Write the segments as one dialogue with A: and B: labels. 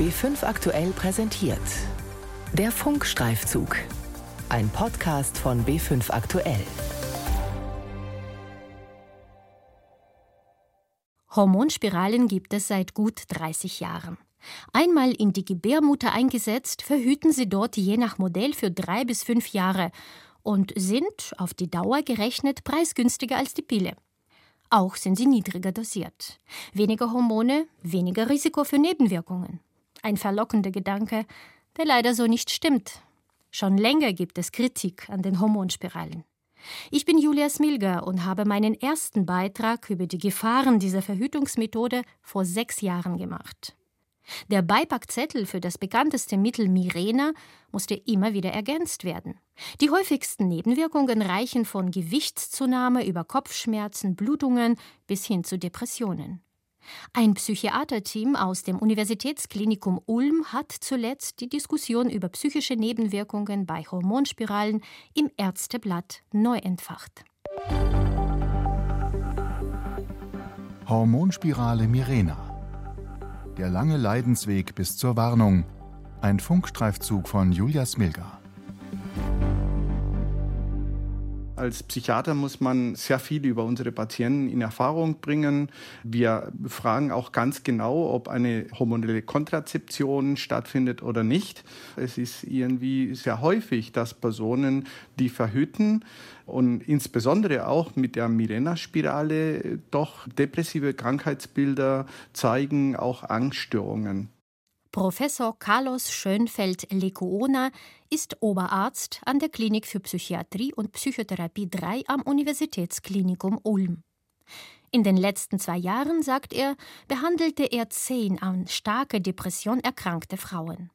A: B5 aktuell präsentiert. Der Funkstreifzug. Ein Podcast von B5 aktuell.
B: Hormonspiralen gibt es seit gut 30 Jahren. Einmal in die Gebärmutter eingesetzt, verhüten sie dort je nach Modell für drei bis fünf Jahre und sind auf die Dauer gerechnet preisgünstiger als die Pille. Auch sind sie niedriger dosiert. Weniger Hormone, weniger Risiko für Nebenwirkungen. Ein verlockender Gedanke, der leider so nicht stimmt. Schon länger gibt es Kritik an den Hormonspiralen. Ich bin Julia Smilger und habe meinen ersten Beitrag über die Gefahren dieser Verhütungsmethode vor sechs Jahren gemacht. Der Beipackzettel für das bekannteste Mittel Mirena musste immer wieder ergänzt werden. Die häufigsten Nebenwirkungen reichen von Gewichtszunahme über Kopfschmerzen, Blutungen bis hin zu Depressionen. Ein Psychiaterteam aus dem Universitätsklinikum Ulm hat zuletzt die Diskussion über psychische Nebenwirkungen bei Hormonspiralen im Ärzteblatt neu entfacht.
C: Hormonspirale Mirena der lange Leidensweg bis zur Warnung. Ein Funkstreifzug von Julia Smilga.
D: Als Psychiater muss man sehr viel über unsere Patienten in Erfahrung bringen. Wir fragen auch ganz genau, ob eine hormonelle Kontrazeption stattfindet oder nicht. Es ist irgendwie sehr häufig, dass Personen, die verhüten und insbesondere auch mit der Mirena-Spirale doch depressive Krankheitsbilder zeigen, auch Angststörungen.
B: Professor Carlos Schönfeld-Lecuona ist Oberarzt an der Klinik für Psychiatrie und Psychotherapie 3 am Universitätsklinikum Ulm. In den letzten zwei Jahren, sagt er, behandelte er zehn an starke Depression erkrankte Frauen.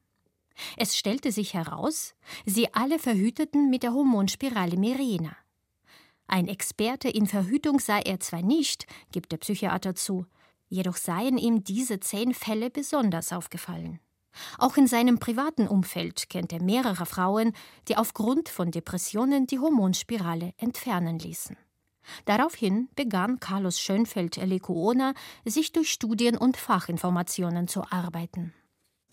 B: Es stellte sich heraus, sie alle verhüteten mit der Hormonspirale Mirena. Ein Experte in Verhütung sei er zwar nicht, gibt der Psychiater zu, Jedoch seien ihm diese zehn Fälle besonders aufgefallen. Auch in seinem privaten Umfeld kennt er mehrere Frauen, die aufgrund von Depressionen die Hormonspirale entfernen ließen. Daraufhin begann Carlos Schönfeld Lecuona, sich durch Studien und Fachinformationen zu arbeiten.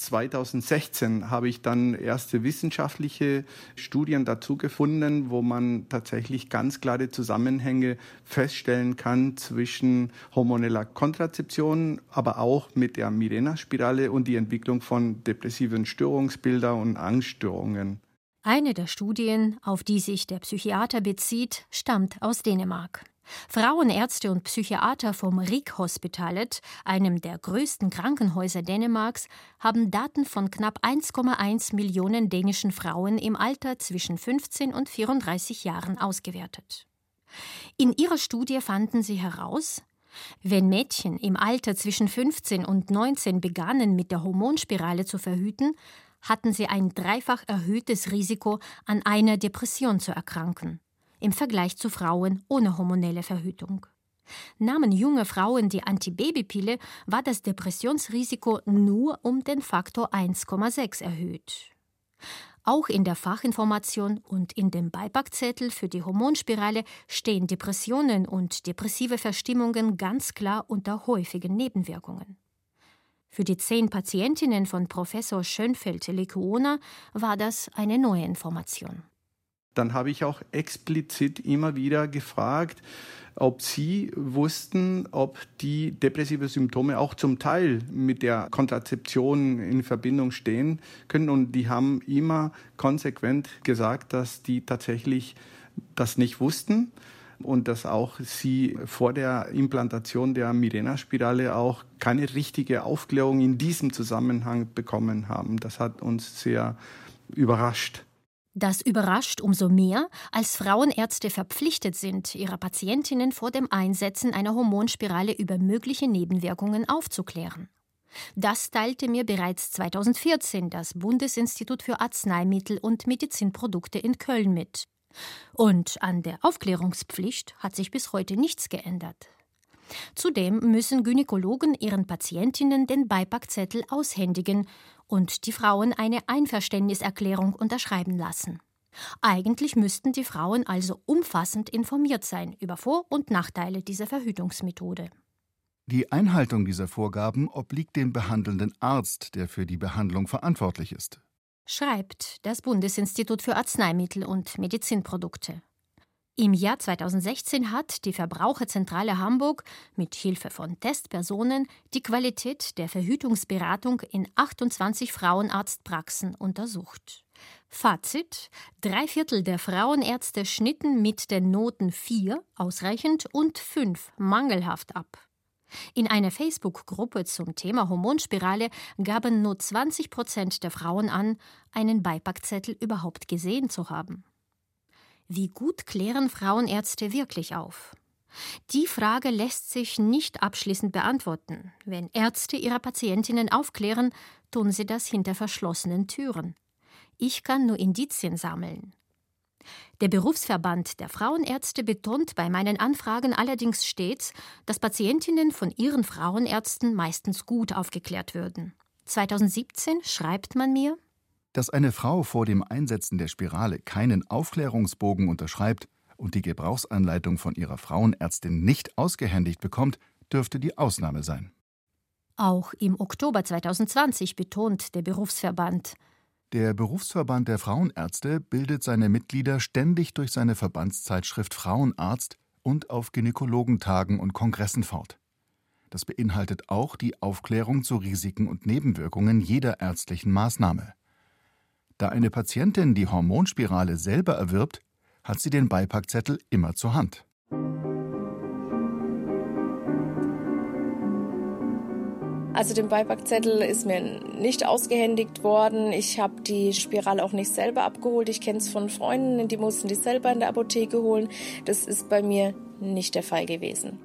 D: 2016 habe ich dann erste wissenschaftliche Studien dazu gefunden, wo man tatsächlich ganz klare Zusammenhänge feststellen kann zwischen hormoneller Kontrazeption, aber auch mit der Mirena-Spirale und die Entwicklung von depressiven Störungsbildern und Angststörungen.
B: Eine der Studien, auf die sich der Psychiater bezieht, stammt aus Dänemark. Frauenärzte und Psychiater vom Rigshospitalet, einem der größten Krankenhäuser Dänemarks, haben Daten von knapp 1,1 Millionen dänischen Frauen im Alter zwischen 15 und 34 Jahren ausgewertet. In ihrer Studie fanden sie heraus, wenn Mädchen im Alter zwischen 15 und 19 begannen, mit der Hormonspirale zu verhüten, hatten sie ein dreifach erhöhtes Risiko, an einer Depression zu erkranken im Vergleich zu Frauen ohne hormonelle Verhütung. Nahmen junge Frauen die Antibabypille, war das Depressionsrisiko nur um den Faktor 1,6 erhöht. Auch in der Fachinformation und in dem Beipackzettel für die Hormonspirale stehen Depressionen und depressive Verstimmungen ganz klar unter häufigen Nebenwirkungen. Für die zehn Patientinnen von Professor Schönfeld-Lecuona war das eine neue Information.
D: Dann habe ich auch explizit immer wieder gefragt, ob sie wussten, ob die depressive Symptome auch zum Teil mit der Kontrazeption in Verbindung stehen können. Und die haben immer konsequent gesagt, dass die tatsächlich das nicht wussten und dass auch sie vor der Implantation der Mirena-Spirale auch keine richtige Aufklärung in diesem Zusammenhang bekommen haben. Das hat uns sehr überrascht.
B: Das überrascht umso mehr, als Frauenärzte verpflichtet sind, ihre Patientinnen vor dem Einsetzen einer Hormonspirale über mögliche Nebenwirkungen aufzuklären. Das teilte mir bereits 2014 das Bundesinstitut für Arzneimittel und Medizinprodukte in Köln mit. Und an der Aufklärungspflicht hat sich bis heute nichts geändert. Zudem müssen Gynäkologen ihren Patientinnen den Beipackzettel aushändigen und die Frauen eine Einverständniserklärung unterschreiben lassen. Eigentlich müssten die Frauen also umfassend informiert sein über Vor- und Nachteile dieser Verhütungsmethode.
C: Die Einhaltung dieser Vorgaben obliegt dem behandelnden Arzt, der für die Behandlung verantwortlich ist.
B: Schreibt das Bundesinstitut für Arzneimittel und Medizinprodukte. Im Jahr 2016 hat die Verbraucherzentrale Hamburg mit Hilfe von Testpersonen die Qualität der Verhütungsberatung in 28 Frauenarztpraxen untersucht. Fazit: Drei Viertel der Frauenärzte schnitten mit den Noten 4 ausreichend und 5 mangelhaft ab. In einer Facebook-Gruppe zum Thema Hormonspirale gaben nur 20 Prozent der Frauen an, einen Beipackzettel überhaupt gesehen zu haben. Wie gut klären Frauenärzte wirklich auf? Die Frage lässt sich nicht abschließend beantworten. Wenn Ärzte ihre Patientinnen aufklären, tun sie das hinter verschlossenen Türen. Ich kann nur Indizien sammeln. Der Berufsverband der Frauenärzte betont bei meinen Anfragen allerdings stets, dass Patientinnen von ihren Frauenärzten meistens gut aufgeklärt würden. 2017 schreibt man mir,
C: dass eine Frau vor dem Einsetzen der Spirale keinen Aufklärungsbogen unterschreibt und die Gebrauchsanleitung von ihrer Frauenärztin nicht ausgehändigt bekommt, dürfte die Ausnahme sein.
B: Auch im Oktober 2020 betont der Berufsverband,
C: der Berufsverband der Frauenärzte bildet seine Mitglieder ständig durch seine Verbandszeitschrift Frauenarzt und auf Gynäkologentagen und Kongressen fort. Das beinhaltet auch die Aufklärung zu Risiken und Nebenwirkungen jeder ärztlichen Maßnahme. Da eine Patientin die Hormonspirale selber erwirbt, hat sie den Beipackzettel immer zur Hand.
E: Also den Beipackzettel ist mir nicht ausgehändigt worden. Ich habe die Spirale auch nicht selber abgeholt. Ich kenne es von Freunden, die mussten die selber in der Apotheke holen. Das ist bei mir nicht der Fall gewesen.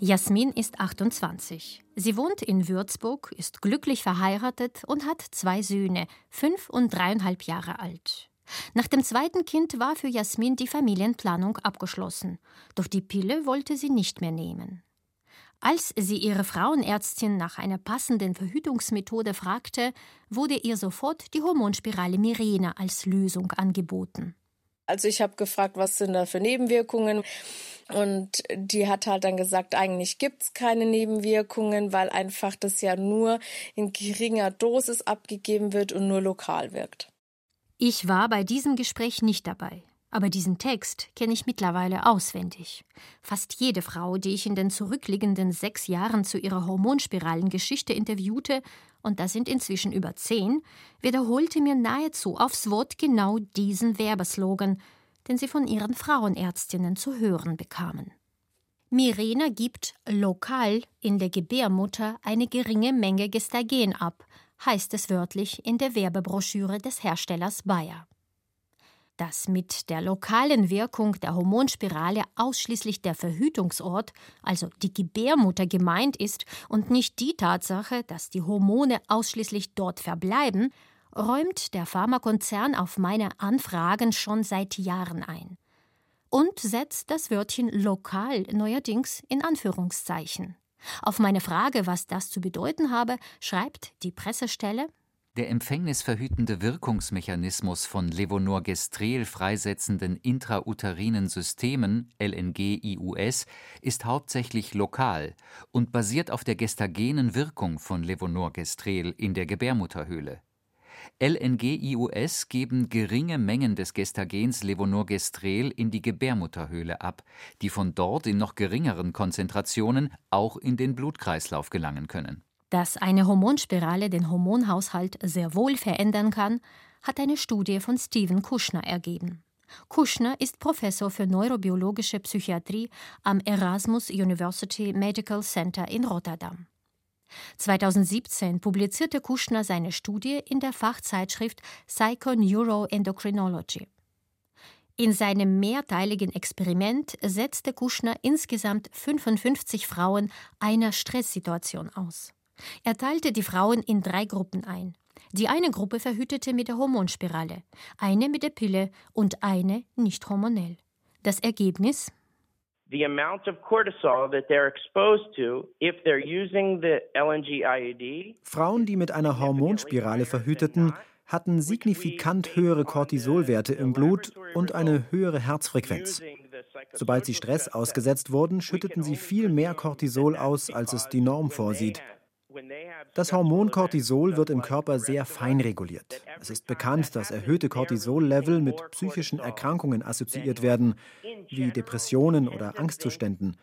B: Jasmin ist 28. Sie wohnt in Würzburg, ist glücklich verheiratet und hat zwei Söhne, fünf und dreieinhalb Jahre alt. Nach dem zweiten Kind war für Jasmin die Familienplanung abgeschlossen. Doch die Pille wollte sie nicht mehr nehmen. Als sie ihre Frauenärztin nach einer passenden Verhütungsmethode fragte, wurde ihr sofort die Hormonspirale Mirena als Lösung angeboten.
E: Also ich habe gefragt, was sind da für Nebenwirkungen? Und die hat halt dann gesagt, eigentlich gibt es keine Nebenwirkungen, weil einfach das ja nur in geringer Dosis abgegeben wird und nur lokal wirkt.
B: Ich war bei diesem Gespräch nicht dabei. Aber diesen Text kenne ich mittlerweile auswendig. Fast jede Frau, die ich in den zurückliegenden sechs Jahren zu ihrer Hormonspiralengeschichte interviewte, und das sind inzwischen über zehn, wiederholte mir nahezu aufs Wort genau diesen Werbeslogan, den sie von ihren Frauenärztinnen zu hören bekamen. Mirena gibt lokal in der Gebärmutter eine geringe Menge Gestagen ab, heißt es wörtlich in der Werbebroschüre des Herstellers Bayer dass mit der lokalen Wirkung der Hormonspirale ausschließlich der Verhütungsort, also die Gebärmutter gemeint ist und nicht die Tatsache, dass die Hormone ausschließlich dort verbleiben, räumt der Pharmakonzern auf meine Anfragen schon seit Jahren ein und setzt das Wörtchen lokal neuerdings in Anführungszeichen. Auf meine Frage, was das zu bedeuten habe, schreibt die Pressestelle
F: der empfängnisverhütende Wirkungsmechanismus von Levonorgestrel freisetzenden intrauterinen Systemen (LNG-IUS) ist hauptsächlich lokal und basiert auf der gestagenen Wirkung von Levonorgestrel in der Gebärmutterhöhle. LNG-IUS geben geringe Mengen des Gestagens Levonorgestrel in die Gebärmutterhöhle ab, die von dort in noch geringeren Konzentrationen auch in den Blutkreislauf gelangen können
B: dass eine Hormonspirale den Hormonhaushalt sehr wohl verändern kann, hat eine Studie von Steven Kushner ergeben. Kushner ist Professor für neurobiologische Psychiatrie am Erasmus University Medical Center in Rotterdam. 2017 publizierte Kushner seine Studie in der Fachzeitschrift Psychoneuroendocrinology. In seinem mehrteiligen Experiment setzte Kushner insgesamt 55 Frauen einer Stresssituation aus. Er teilte die Frauen in drei Gruppen ein. Die eine Gruppe verhütete mit der Hormonspirale, eine mit der Pille und eine nicht hormonell. Das Ergebnis?
G: The amount of cortisol that they're exposed to if they're using the LNG IUD.
H: Frauen, die mit einer Hormonspirale verhüteten, hatten signifikant höhere Cortisolwerte im Blut und eine höhere Herzfrequenz. Sobald sie Stress ausgesetzt wurden, schütteten sie viel mehr Cortisol aus, als es die Norm vorsieht. Das Hormon Cortisol wird im Körper sehr fein reguliert. Es ist bekannt, dass erhöhte Cortisol-Level mit psychischen Erkrankungen assoziiert werden, wie Depressionen oder Angstzuständen.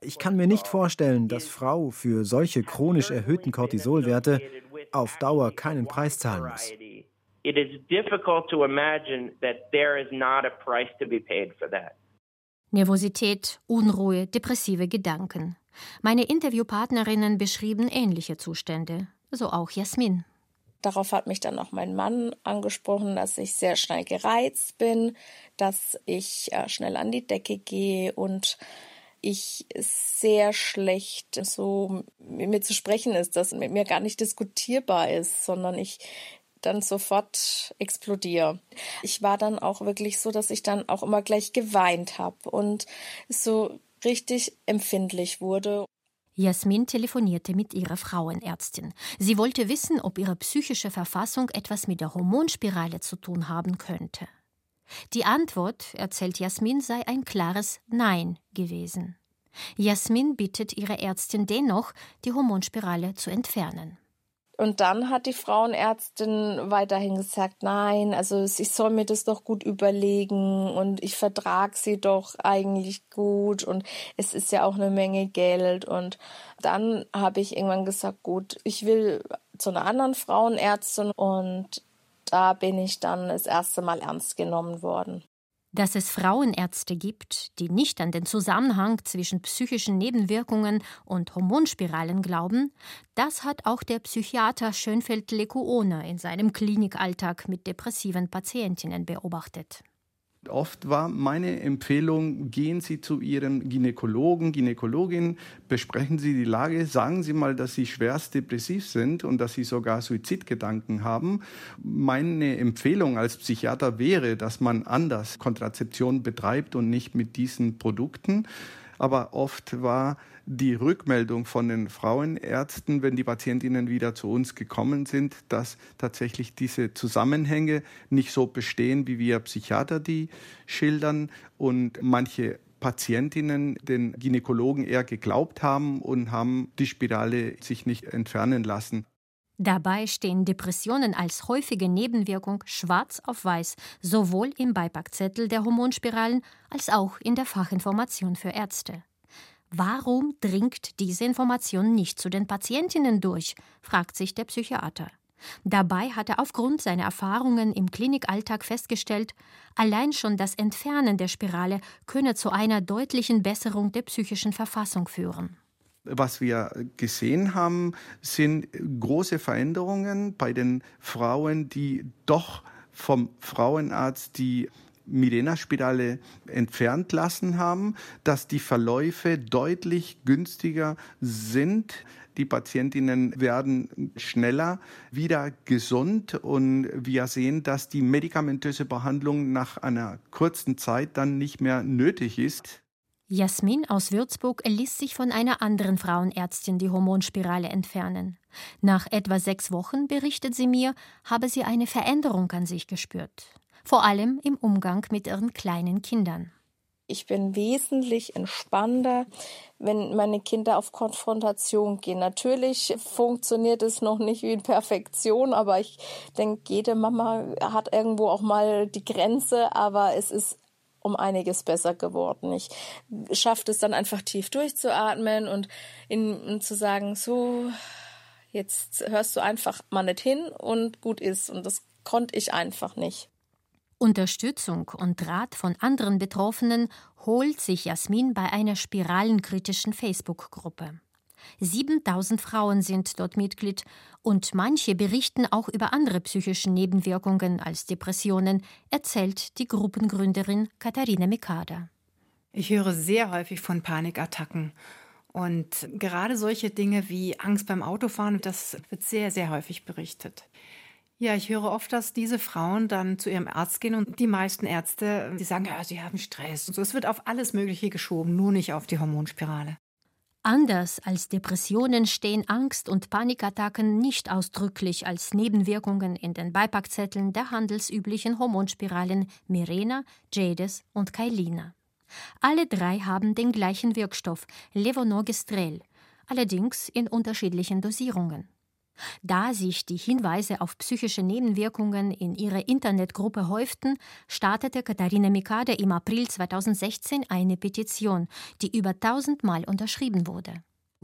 H: Ich kann mir nicht vorstellen, dass Frau für solche chronisch erhöhten Cortisolwerte auf Dauer keinen Preis zahlen muss. It is difficult to imagine that there is not a price to be paid for that.
B: Nervosität, Unruhe, depressive Gedanken. Meine Interviewpartnerinnen beschrieben ähnliche Zustände, so auch Jasmin.
E: Darauf hat mich dann auch mein Mann angesprochen, dass ich sehr schnell gereizt bin, dass ich äh, schnell an die Decke gehe und ich sehr schlecht so mit mir zu sprechen ist, dass mit mir gar nicht diskutierbar ist, sondern ich dann sofort explodiere. Ich war dann auch wirklich so, dass ich dann auch immer gleich geweint habe und so richtig empfindlich wurde.
B: Jasmin telefonierte mit ihrer Frauenärztin. Sie wollte wissen, ob ihre psychische Verfassung etwas mit der Hormonspirale zu tun haben könnte. Die Antwort, erzählt Jasmin, sei ein klares Nein gewesen. Jasmin bittet ihre Ärztin dennoch, die Hormonspirale zu entfernen.
E: Und dann hat die Frauenärztin weiterhin gesagt, nein, also ich soll mir das doch gut überlegen und ich vertrag sie doch eigentlich gut und es ist ja auch eine Menge Geld. Und dann habe ich irgendwann gesagt, gut, ich will zu einer anderen Frauenärztin und da bin ich dann das erste Mal ernst genommen worden.
B: Dass es Frauenärzte gibt, die nicht an den Zusammenhang zwischen psychischen Nebenwirkungen und Hormonspiralen glauben, das hat auch der Psychiater Schönfeld Lekuone in seinem Klinikalltag mit depressiven Patientinnen beobachtet.
D: Oft war meine Empfehlung, gehen Sie zu Ihrem Gynäkologen, Gynäkologin, besprechen Sie die Lage, sagen Sie mal, dass Sie schwerst depressiv sind und dass Sie sogar Suizidgedanken haben. Meine Empfehlung als Psychiater wäre, dass man anders Kontrazeption betreibt und nicht mit diesen Produkten. Aber oft war die Rückmeldung von den Frauenärzten, wenn die Patientinnen wieder zu uns gekommen sind, dass tatsächlich diese Zusammenhänge nicht so bestehen, wie wir Psychiater die schildern und manche Patientinnen den Gynäkologen eher geglaubt haben und haben die Spirale sich nicht entfernen lassen.
B: Dabei stehen Depressionen als häufige Nebenwirkung schwarz auf weiß, sowohl im Beipackzettel der Hormonspiralen als auch in der Fachinformation für Ärzte. Warum dringt diese Information nicht zu den Patientinnen durch? fragt sich der Psychiater. Dabei hat er aufgrund seiner Erfahrungen im Klinikalltag festgestellt, allein schon das Entfernen der Spirale könne zu einer deutlichen Besserung der psychischen Verfassung führen.
D: Was wir gesehen haben, sind große Veränderungen bei den Frauen, die doch vom Frauenarzt die Mirena-Spirale entfernt lassen haben, dass die Verläufe deutlich günstiger sind. Die Patientinnen werden schneller wieder gesund und wir sehen, dass die medikamentöse Behandlung nach einer kurzen Zeit dann nicht mehr nötig ist.
B: Jasmin aus Würzburg ließ sich von einer anderen Frauenärztin die Hormonspirale entfernen. Nach etwa sechs Wochen, berichtet sie mir, habe sie eine Veränderung an sich gespürt vor allem im Umgang mit ihren kleinen Kindern.
E: Ich bin wesentlich entspannter, wenn meine Kinder auf Konfrontation gehen. Natürlich funktioniert es noch nicht wie in Perfektion, aber ich denke, jede Mama hat irgendwo auch mal die Grenze, aber es ist um einiges besser geworden. Ich schaffe es dann einfach tief durchzuatmen und, in, zu sagen, so, jetzt hörst du einfach mal nicht hin und gut ist. Und das konnte ich einfach nicht.
B: Unterstützung und Rat von anderen Betroffenen holt sich Jasmin bei einer spiralenkritischen Facebook-Gruppe. 7000 Frauen sind dort Mitglied und manche berichten auch über andere psychische Nebenwirkungen als Depressionen, erzählt die Gruppengründerin Katharina Mikada.
I: Ich höre sehr häufig von Panikattacken. Und gerade solche Dinge wie Angst beim Autofahren, das wird sehr, sehr häufig berichtet. Ja, ich höre oft, dass diese Frauen dann zu ihrem Arzt gehen und die meisten Ärzte, die sagen, ja, sie haben Stress. Und so. Es wird auf alles Mögliche geschoben, nur nicht auf die Hormonspirale.
B: Anders als Depressionen stehen Angst- und Panikattacken nicht ausdrücklich als Nebenwirkungen in den Beipackzetteln der handelsüblichen Hormonspiralen Mirena, Jades und Kailina. Alle drei haben den gleichen Wirkstoff, Levonorgestrel, allerdings in unterschiedlichen Dosierungen. Da sich die Hinweise auf psychische Nebenwirkungen in ihrer Internetgruppe häuften, startete Katharina Mikade im April 2016 eine Petition, die über tausendmal unterschrieben wurde.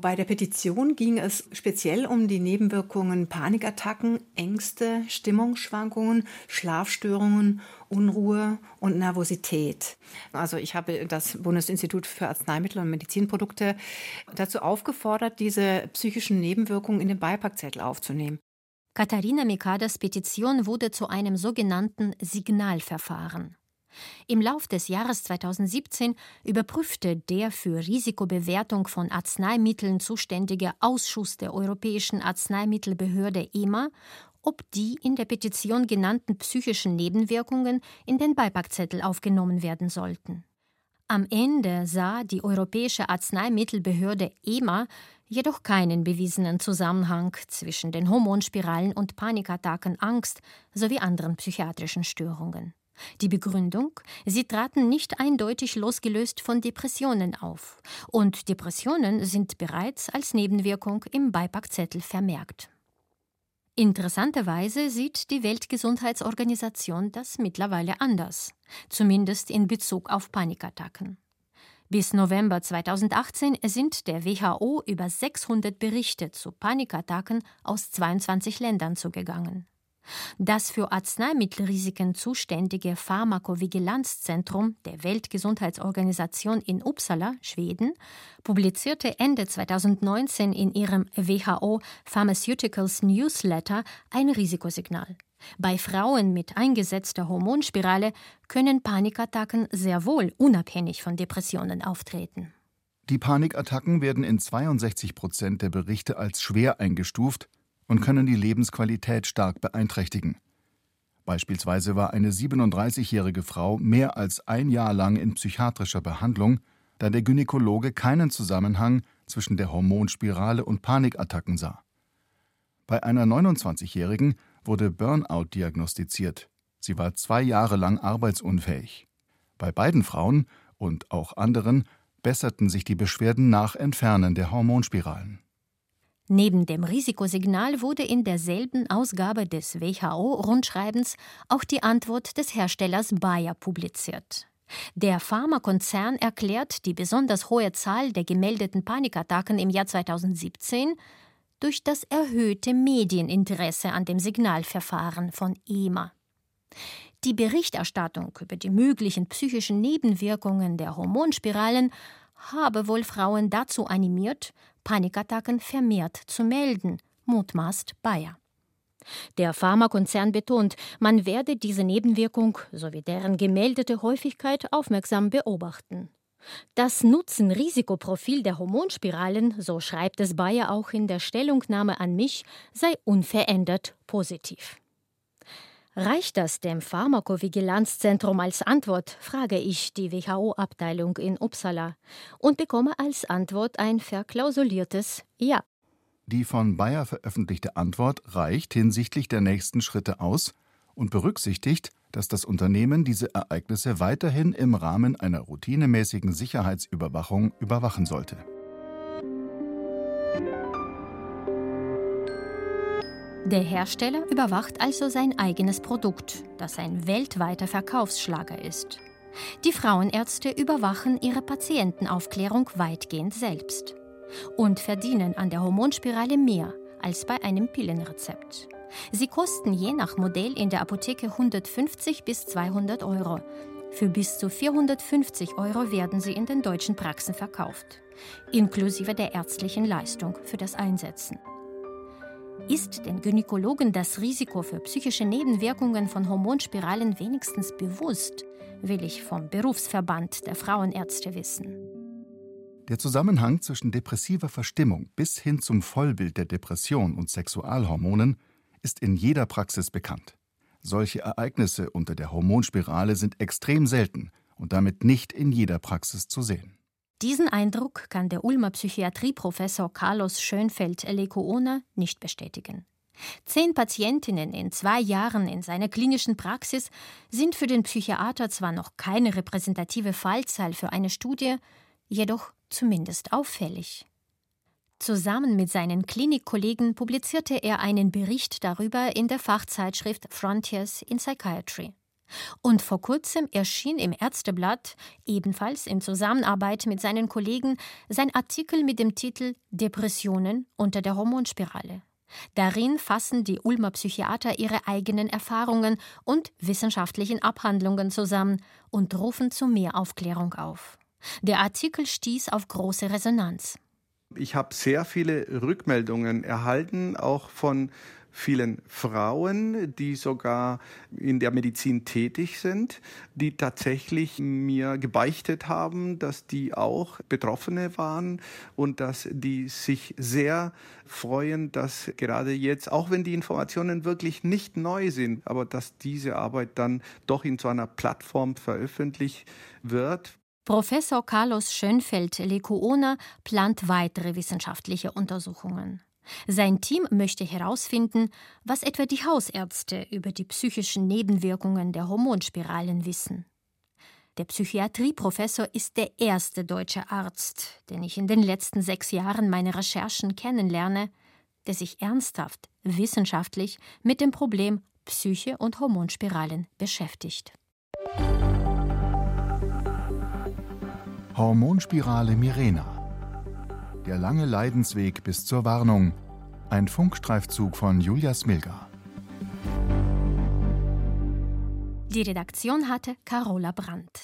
I: Bei der Petition ging es speziell um die Nebenwirkungen Panikattacken, Ängste, Stimmungsschwankungen, Schlafstörungen, Unruhe und Nervosität. Also ich habe das Bundesinstitut für Arzneimittel und Medizinprodukte dazu aufgefordert, diese psychischen Nebenwirkungen in den Beipackzettel aufzunehmen.
B: Katharina Mikadas Petition wurde zu einem sogenannten Signalverfahren. Im Lauf des Jahres 2017 überprüfte der für Risikobewertung von Arzneimitteln zuständige Ausschuss der Europäischen Arzneimittelbehörde EMA, ob die in der Petition genannten psychischen Nebenwirkungen in den Beipackzettel aufgenommen werden sollten. Am Ende sah die Europäische Arzneimittelbehörde EMA jedoch keinen bewiesenen Zusammenhang zwischen den Hormonspiralen und Panikattacken, Angst sowie anderen psychiatrischen Störungen. Die Begründung, sie traten nicht eindeutig losgelöst von Depressionen auf, und Depressionen sind bereits als Nebenwirkung im Beipackzettel vermerkt. Interessanterweise sieht die Weltgesundheitsorganisation das mittlerweile anders, zumindest in Bezug auf Panikattacken. Bis November 2018 sind der WHO über 600 Berichte zu Panikattacken aus 22 Ländern zugegangen. Das für Arzneimittelrisiken zuständige Pharmakovigilanzzentrum der Weltgesundheitsorganisation in Uppsala, Schweden, publizierte Ende 2019 in ihrem WHO Pharmaceuticals Newsletter ein Risikosignal. Bei Frauen mit eingesetzter Hormonspirale können Panikattacken sehr wohl unabhängig von Depressionen auftreten.
C: Die Panikattacken werden in 62 Prozent der Berichte als schwer eingestuft und können die Lebensqualität stark beeinträchtigen. Beispielsweise war eine 37-jährige Frau mehr als ein Jahr lang in psychiatrischer Behandlung, da der Gynäkologe keinen Zusammenhang zwischen der Hormonspirale und Panikattacken sah. Bei einer 29-jährigen wurde Burnout diagnostiziert. Sie war zwei Jahre lang arbeitsunfähig. Bei beiden Frauen und auch anderen besserten sich die Beschwerden nach Entfernen der Hormonspiralen.
B: Neben dem Risikosignal wurde in derselben Ausgabe des WHO-Rundschreibens auch die Antwort des Herstellers Bayer publiziert. Der Pharmakonzern erklärt die besonders hohe Zahl der gemeldeten Panikattacken im Jahr 2017 durch das erhöhte Medieninteresse an dem Signalverfahren von EMA. Die Berichterstattung über die möglichen psychischen Nebenwirkungen der Hormonspiralen habe wohl Frauen dazu animiert, Panikattacken vermehrt zu melden, mutmaßt Bayer. Der Pharmakonzern betont, man werde diese Nebenwirkung sowie deren gemeldete Häufigkeit aufmerksam beobachten. Das Nutzen-Risikoprofil der Hormonspiralen, so schreibt es Bayer auch in der Stellungnahme an mich, sei unverändert positiv. Reicht das dem Pharmakovigilanzzentrum als Antwort, frage ich die WHO-Abteilung in Uppsala und bekomme als Antwort ein verklausuliertes Ja.
C: Die von Bayer veröffentlichte Antwort reicht hinsichtlich der nächsten Schritte aus und berücksichtigt, dass das Unternehmen diese Ereignisse weiterhin im Rahmen einer routinemäßigen Sicherheitsüberwachung überwachen sollte.
B: Der Hersteller überwacht also sein eigenes Produkt, das ein weltweiter Verkaufsschlager ist. Die Frauenärzte überwachen ihre Patientenaufklärung weitgehend selbst und verdienen an der Hormonspirale mehr als bei einem Pillenrezept. Sie kosten je nach Modell in der Apotheke 150 bis 200 Euro. Für bis zu 450 Euro werden sie in den deutschen Praxen verkauft, inklusive der ärztlichen Leistung für das Einsetzen. Ist den Gynäkologen das Risiko für psychische Nebenwirkungen von Hormonspiralen wenigstens bewusst, will ich vom Berufsverband der Frauenärzte wissen.
C: Der Zusammenhang zwischen depressiver Verstimmung bis hin zum Vollbild der Depression und Sexualhormonen ist in jeder Praxis bekannt. Solche Ereignisse unter der Hormonspirale sind extrem selten und damit nicht in jeder Praxis zu sehen.
B: Diesen Eindruck kann der Ulmer Psychiatrieprofessor Carlos Schönfeld Elecoona nicht bestätigen. Zehn Patientinnen in zwei Jahren in seiner klinischen Praxis sind für den Psychiater zwar noch keine repräsentative Fallzahl für eine Studie, jedoch zumindest auffällig. Zusammen mit seinen Klinikkollegen publizierte er einen Bericht darüber in der Fachzeitschrift Frontiers in Psychiatry. Und vor kurzem erschien im Ärzteblatt, ebenfalls in Zusammenarbeit mit seinen Kollegen, sein Artikel mit dem Titel Depressionen unter der Hormonspirale. Darin fassen die Ulmer Psychiater ihre eigenen Erfahrungen und wissenschaftlichen Abhandlungen zusammen und rufen zu mehr Aufklärung auf. Der Artikel stieß auf große Resonanz.
D: Ich habe sehr viele Rückmeldungen erhalten, auch von vielen Frauen, die sogar in der Medizin tätig sind, die tatsächlich mir gebeichtet haben, dass die auch Betroffene waren und dass die sich sehr freuen, dass gerade jetzt, auch wenn die Informationen wirklich nicht neu sind, aber dass diese Arbeit dann doch in so einer Plattform veröffentlicht wird.
B: Professor Carlos Schönfeld-Lecuona plant weitere wissenschaftliche Untersuchungen. Sein Team möchte herausfinden, was etwa die Hausärzte über die psychischen Nebenwirkungen der Hormonspiralen wissen. Der Psychiatrieprofessor ist der erste deutsche Arzt, den ich in den letzten sechs Jahren meiner Recherchen kennenlerne, der sich ernsthaft, wissenschaftlich mit dem Problem Psyche und Hormonspiralen beschäftigt.
C: Hormonspirale Mirena der lange Leidensweg bis zur Warnung. Ein Funkstreifzug von Julia Smilga.
B: Die Redaktion hatte Carola Brandt.